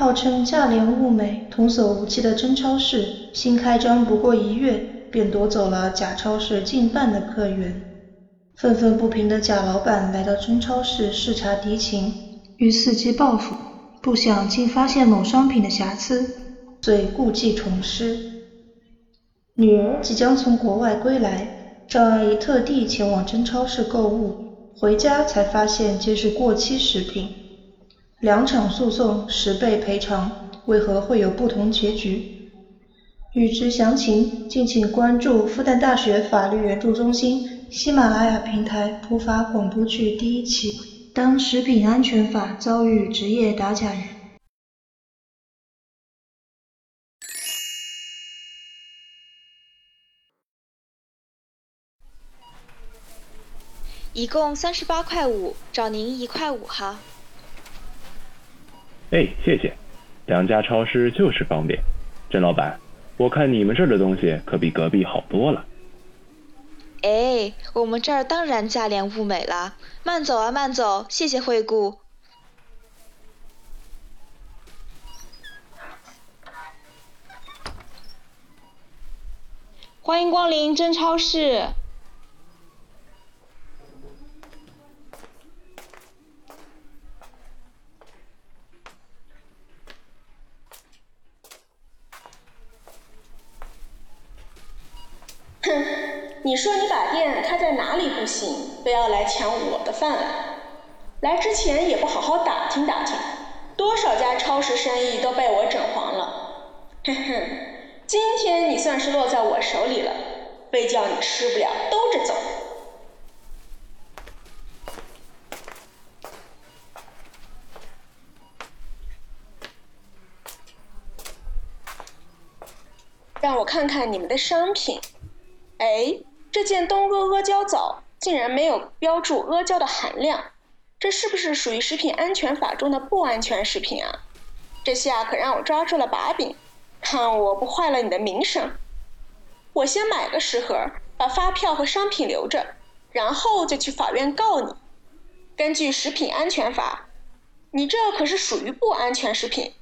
号称价廉物美、童叟无欺的真超市，新开张不过一月，便夺走了假超市近半的客源。愤愤不平的贾老板来到真超市视察敌情，欲伺机报复，不想竟发现某商品的瑕疵，遂故技重施。女儿即将从国外归来，赵阿姨特地前往真超市购物，回家才发现皆是过期食品。两场诉讼，十倍赔偿，为何会有不同结局？欲知详情，敬请关注复旦大学法律援助中心喜马拉雅平台普法广播剧第一期。当食品安全法遭遇职业打假人，一共三十八块五，找您一块五哈。哎，谢谢，两家超市就是方便。甄老板，我看你们这儿的东西可比隔壁好多了。哎，我们这儿当然价廉物美啦。慢走啊，慢走，谢谢惠顾。欢迎光临真超市。你说你把店开在哪里不行，非要来抢我的饭碗？来之前也不好好打听打听，多少家超市生意都被我整黄了。哼哼，今天你算是落在我手里了，非叫你吃不了兜着走。让我看看你们的商品。哎，这件东阿阿胶枣竟然没有标注阿胶的含量，这是不是属于食品安全法中的不安全食品啊？这下可让我抓住了把柄，看我不坏了你的名声！我先买个十盒，把发票和商品留着，然后就去法院告你。根据食品安全法，你这可是属于不安全食品，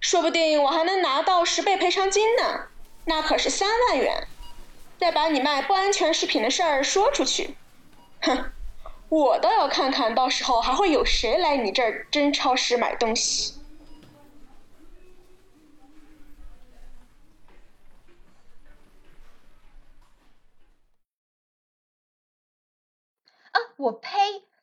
说不定我还能拿到十倍赔偿金呢，那可是三万元。再把你卖不安全食品的事儿说出去，哼，我倒要看看到时候还会有谁来你这儿真超市买东西。啊，我呸！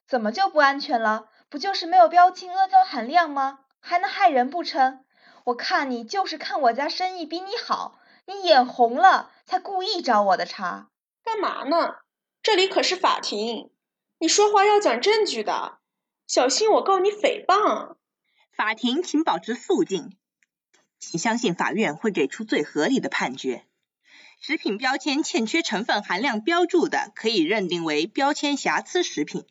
怎么就不安全了？不就是没有标清阿胶含量吗？还能害人不成？我看你就是看我家生意比你好。你眼红了，才故意找我的茬，干嘛呢？这里可是法庭，你说话要讲证据的，小心我告你诽谤。法庭，请保持肃静，请相信法院会给出最合理的判决。食品标签欠缺成分含量标注的，可以认定为标签瑕疵食品。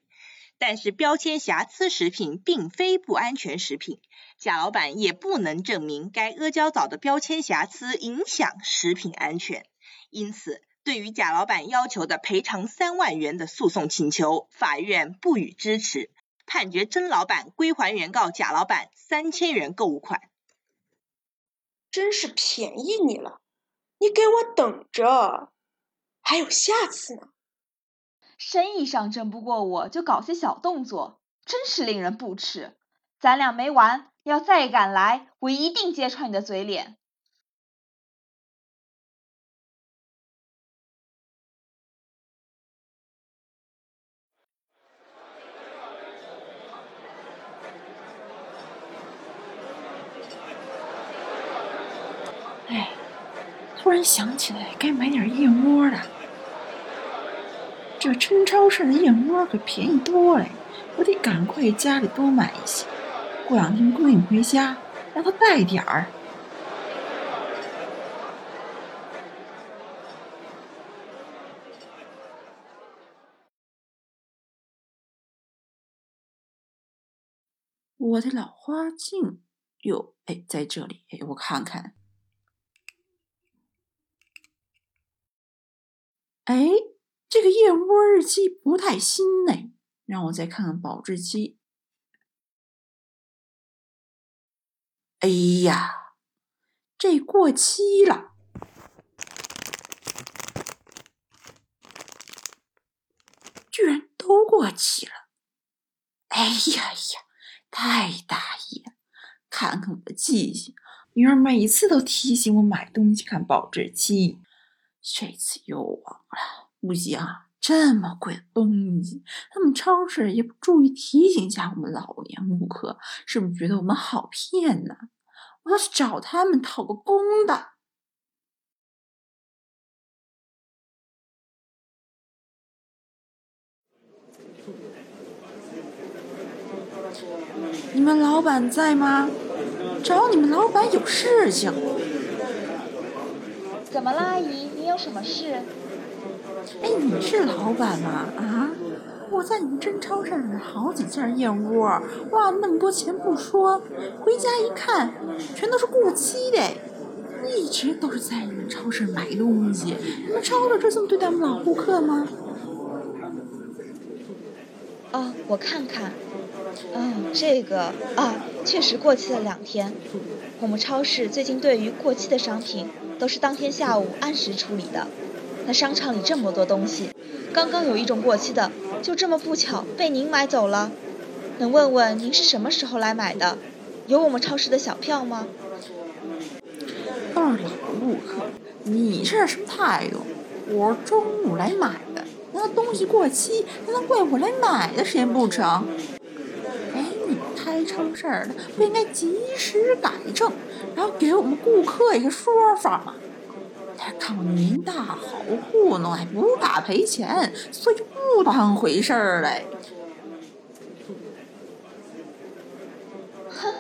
但是标签瑕疵食品并非不安全食品，贾老板也不能证明该阿胶枣的标签瑕疵影响食品安全，因此对于贾老板要求的赔偿三万元的诉讼请求，法院不予支持，判决甄老板归还原告贾老板三千元购物款。真是便宜你了，你给我等着，还有下次呢。生意上争不过我，就搞些小动作，真是令人不齿。咱俩没完，要再敢来，我一定揭穿你的嘴脸。哎，突然想起来，该买点燕窝了。这真超市的燕窝可便宜多了，我得赶快家里多买一些。过两天闺女回家，让她带点儿。我的老花镜哟，哎，在这里，哎，我看看，哎。这个燕窝日期不太新呢，让我再看看保质期。哎呀，这过期了，居然都过期了！哎呀呀，太大意了，看看我的记性，女儿每次都提醒我买东西看保质期，这次又忘了，不行。这么贵的东西，他们超市也不注意提醒一下我们老年顾客，是不是觉得我们好骗呢？我要去找他们讨个公道。你们老板在吗？找你们老板有事情。怎么了，阿姨？你有什么事？哎，你是老板吗？啊，我在你们真超市买好几件燕窝，哇，那么多钱不说，回家一看，全都是过期的。一直都是在你们超市买东西，你们超市就这么对待我们老顾客吗？哦，我看看，嗯，这个啊，确实过期了两天。我们超市最近对于过期的商品，都是当天下午按时处理的。那商场里这么多东西，刚刚有一种过期的，就这么不巧被您买走了。能问问您是什么时候来买的？有我们超市的小票吗？都是老顾客，你这是什么态度？我中午来买的，那东西过期，还能怪我来买的时间不成？该，超市的不应该及时改正，然后给我们顾客一个说法吗？看我您大好糊弄，还不怕赔钱，所以不当回事儿嘞。哼，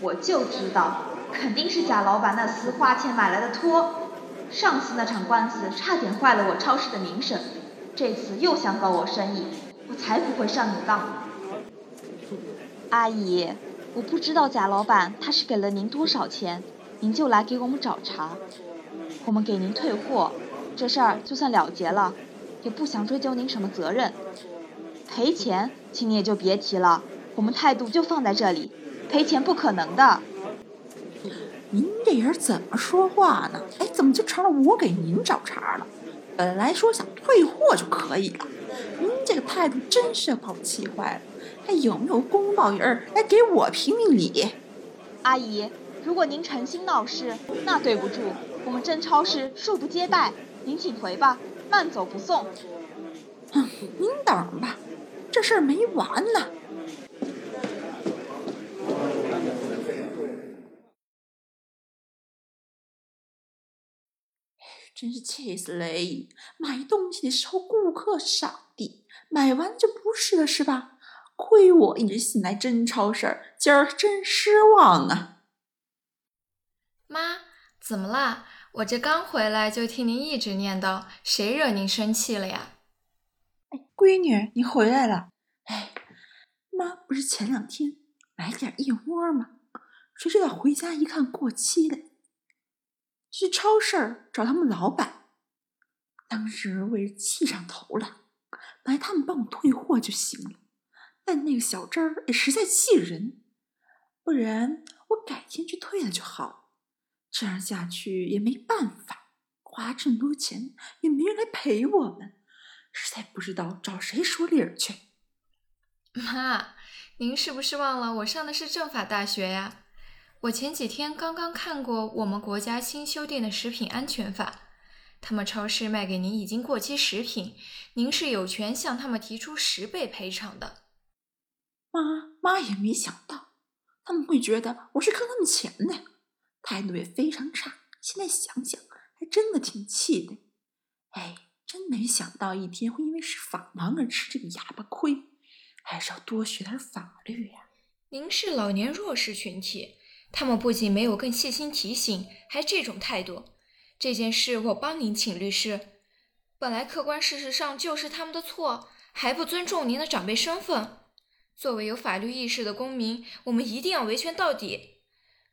我就知道，肯定是贾老板那厮花钱买来的托。上次那场官司差点坏了我超市的名声，这次又想搞我生意，我才不会上你当。阿姨，我不知道贾老板他是给了您多少钱，您就来给我们找茬。我们给您退货，这事儿就算了结了，也不想追究您什么责任。赔钱，请你也就别提了，我们态度就放在这里，赔钱不可能的。您这人怎么说话呢？哎，怎么就成了我给您找茬了？本来说想退货就可以了，个态度真是把我气坏了。还有没有公道人儿来给我评评理？阿姨，如果您诚心闹事，那对不住。我们真超市恕不接待，您请回吧，慢走不送。哼，您等吧，这事儿没完呢。真是气死嘞！买东西的时候，顾客上帝，买完就不是了，是吧？亏我一直信来真超市，今儿真失望啊！妈，怎么啦？我这刚回来就听您一直念叨，谁惹您生气了呀？哎，闺女，你回来了。哎，妈不是前两天买点燕窝吗？谁知道回家一看过期了，去超市找他们老板。当时为了气上头了，本来他们帮我退货就行了，但那个小珍儿也实在气人，不然我改天去退了就好。这样下去也没办法，花这么多钱也没人来陪我们，实在不知道找谁说理去。妈，您是不是忘了我上的是政法大学呀？我前几天刚刚看过我们国家新修订的食品安全法，他们超市卖给您已经过期食品，您是有权向他们提出十倍赔偿的。妈妈也没想到他们会觉得我是坑他们钱的。态度也非常差，现在想想还真的挺气的。哎，真没想到一天会因为是法盲而吃这个哑巴亏，还是要多学点法律呀。您是老年弱势群体，他们不仅没有更细心提醒，还这种态度。这件事我帮您请律师。本来客观事实上就是他们的错，还不尊重您的长辈身份。作为有法律意识的公民，我们一定要维权到底。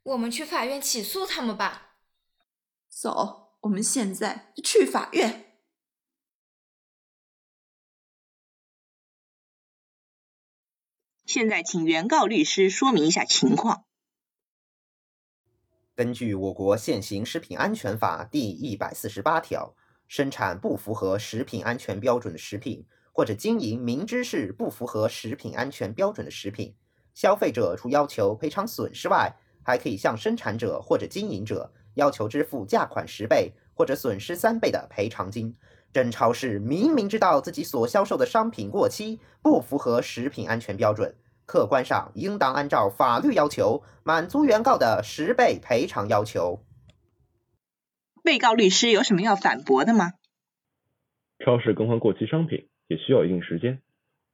我们去法院起诉他们吧。走，我们现在去法院。现在请原告律师说明一下情况。根据我国现行食品安全法第一百四十八条，生产不符合食品安全标准的食品，或者经营明知是不符合食品安全标准的食品，消费者除要求赔偿损失外，还可以向生产者或者经营者要求支付价款十倍或者损失三倍的赔偿金。真超市明明知道自己所销售的商品过期，不符合食品安全标准，客观上应当按照法律要求满足原告的十倍赔偿要求。被告律师有什么要反驳的吗？超市更换过期商品也需要一定时间，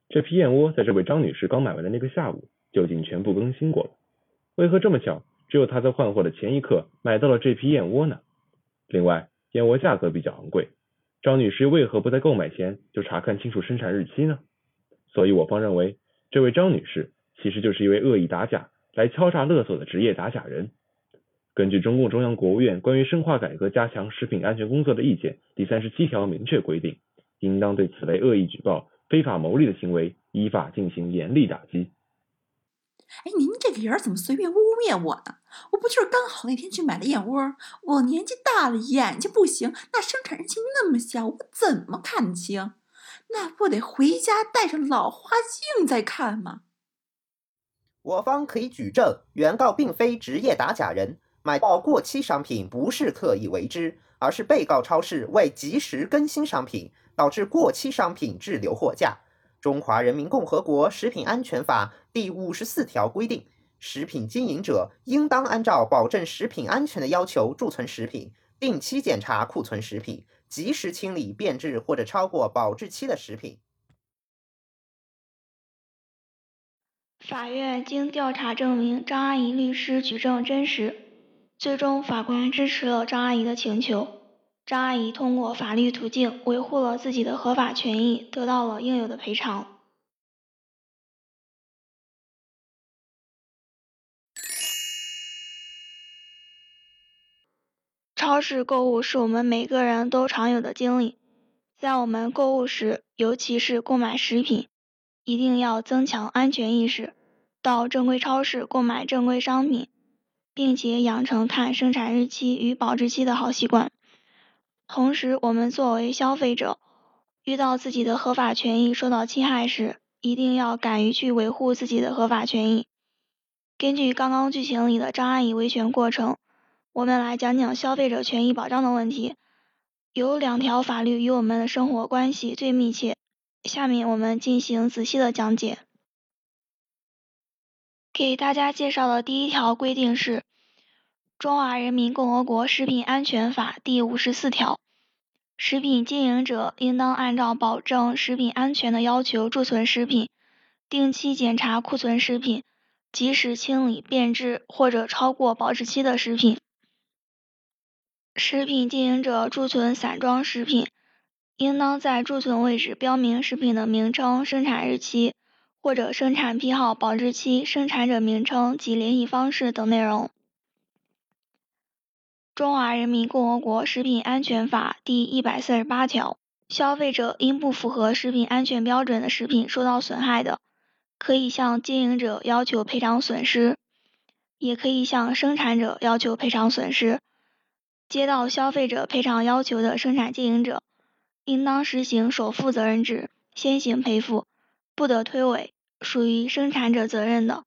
这批燕窝在这位张女士刚买完的那个下午就已经全部更新过了，为何这么巧，只有她在换货的前一刻买到了这批燕窝呢？另外，燕窝价格比较昂贵。张女士为何不在购买前就查看清楚生产日期呢？所以我方认为，这位张女士其实就是一位恶意打假、来敲诈勒索的职业打假人。根据中共中央国务院关于深化改革加强食品安全工作的意见第三十七条明确规定，应当对此类恶意举报、非法牟利的行为依法进行严厉打击。哎，您这个人怎么随便污蔑我呢？我不就是刚好那天去买的燕窝？我年纪大了，眼睛不行，那生产日期那么小，我怎么看清？那不得回家带上老花镜再看吗？我方可以举证，原告并非职业打假人，买到过期商品不是刻意为之，而是被告超市未及时更新商品，导致过期商品滞留货架。中华人民共和国食品安全法第五十四条规定，食品经营者应当按照保证食品安全的要求贮存食品，定期检查库存食品，及时清理变质或者超过保质期的食品。法院经调查证明张阿姨律师举证真实，最终法官支持了张阿姨的请求。张阿姨通过法律途径维护了自己的合法权益，得到了应有的赔偿。超市购物是我们每个人都常有的经历，在我们购物时，尤其是购买食品，一定要增强安全意识，到正规超市购买正规商品，并且养成看生产日期与保质期的好习惯。同时，我们作为消费者，遇到自己的合法权益受到侵害时，一定要敢于去维护自己的合法权益。根据刚刚剧情里的张阿姨维权过程，我们来讲讲消费者权益保障的问题。有两条法律与我们的生活关系最密切，下面我们进行仔细的讲解。给大家介绍的第一条规定是。中华人民共和国食品安全法第五十四条，食品经营者应当按照保证食品安全的要求贮存食品，定期检查库存食品，及时清理变质或者超过保质期的食品。食品经营者贮存散装食品，应当在贮存位置标明食品的名称、生产日期或者生产批号、保质期、生产者名称及联系方式等内容。中华人民共和国食品安全法第一百四十八条，消费者因不符合食品安全标准的食品受到损害的，可以向经营者要求赔偿损失，也可以向生产者要求赔偿损失。接到消费者赔偿要求的生产经营者，应当实行首负责任制，先行赔付，不得推诿。属于生产者责任的，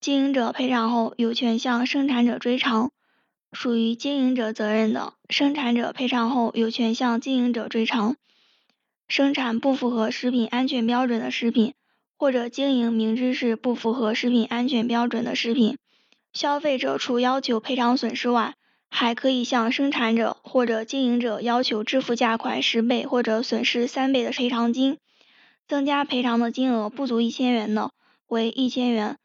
经营者赔偿后有权向生产者追偿。属于经营者责任的，生产者赔偿后有权向经营者追偿。生产不符合食品安全标准的食品，或者经营明知是不符合食品安全标准的食品，消费者除要求赔偿损失外，还可以向生产者或者经营者要求支付价款十倍或者损失三倍的赔偿金。增加赔偿的金额不足一千元的，为一千元。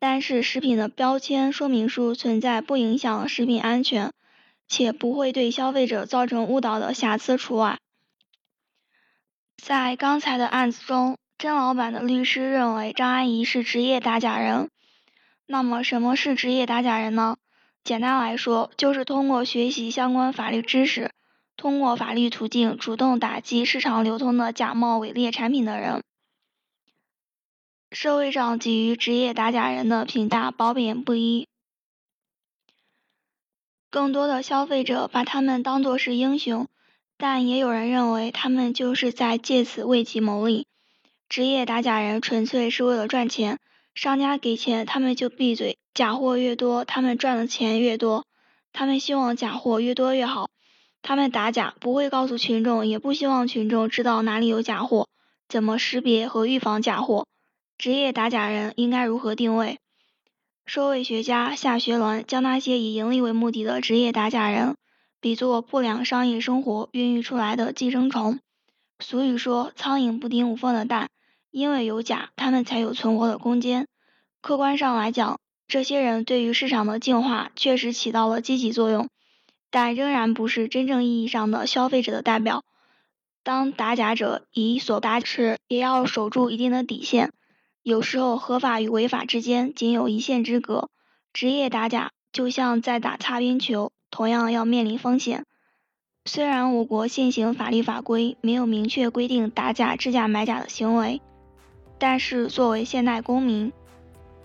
但是食品的标签说明书存在不影响食品安全，且不会对消费者造成误导的瑕疵除外。在刚才的案子中，甄老板的律师认为张阿姨是职业打假人。那么什么是职业打假人呢？简单来说，就是通过学习相关法律知识，通过法律途径主动打击市场流通的假冒伪劣产品的人。社会上给予职业打假人的评价褒贬不一。更多的消费者把他们当作是英雄，但也有人认为他们就是在借此为其谋利。职业打假人纯粹是为了赚钱，商家给钱他们就闭嘴，假货越多他们赚的钱越多，他们希望假货越多越好。他们打假不会告诉群众，也不希望群众知道哪里有假货，怎么识别和预防假货。职业打假人应该如何定位？社会学家夏学伦将那些以盈利为目的的职业打假人比作不良商业生活孕育出来的寄生虫。俗语说“苍蝇不叮无缝的蛋”，因为有假，他们才有存活的空间。客观上来讲，这些人对于市场的净化确实起到了积极作用。但仍然不是真正意义上的消费者的代表。当打假者以所打时，也要守住一定的底线。有时候合法与违法之间仅有一线之隔。职业打假就像在打擦边球，同样要面临风险。虽然我国现行法律法规没有明确规定打假、制假、买假的行为，但是作为现代公民，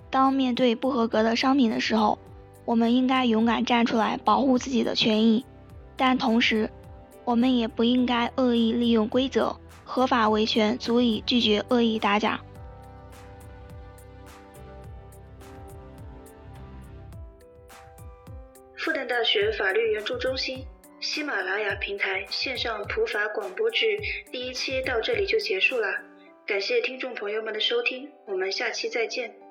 当面对不合格的商品的时候，我们应该勇敢站出来保护自己的权益，但同时，我们也不应该恶意利用规则，合法维权足以拒绝恶意打假。复旦大学法律援助中心、喜马拉雅平台线上普法广播剧第一期到这里就结束了，感谢听众朋友们的收听，我们下期再见。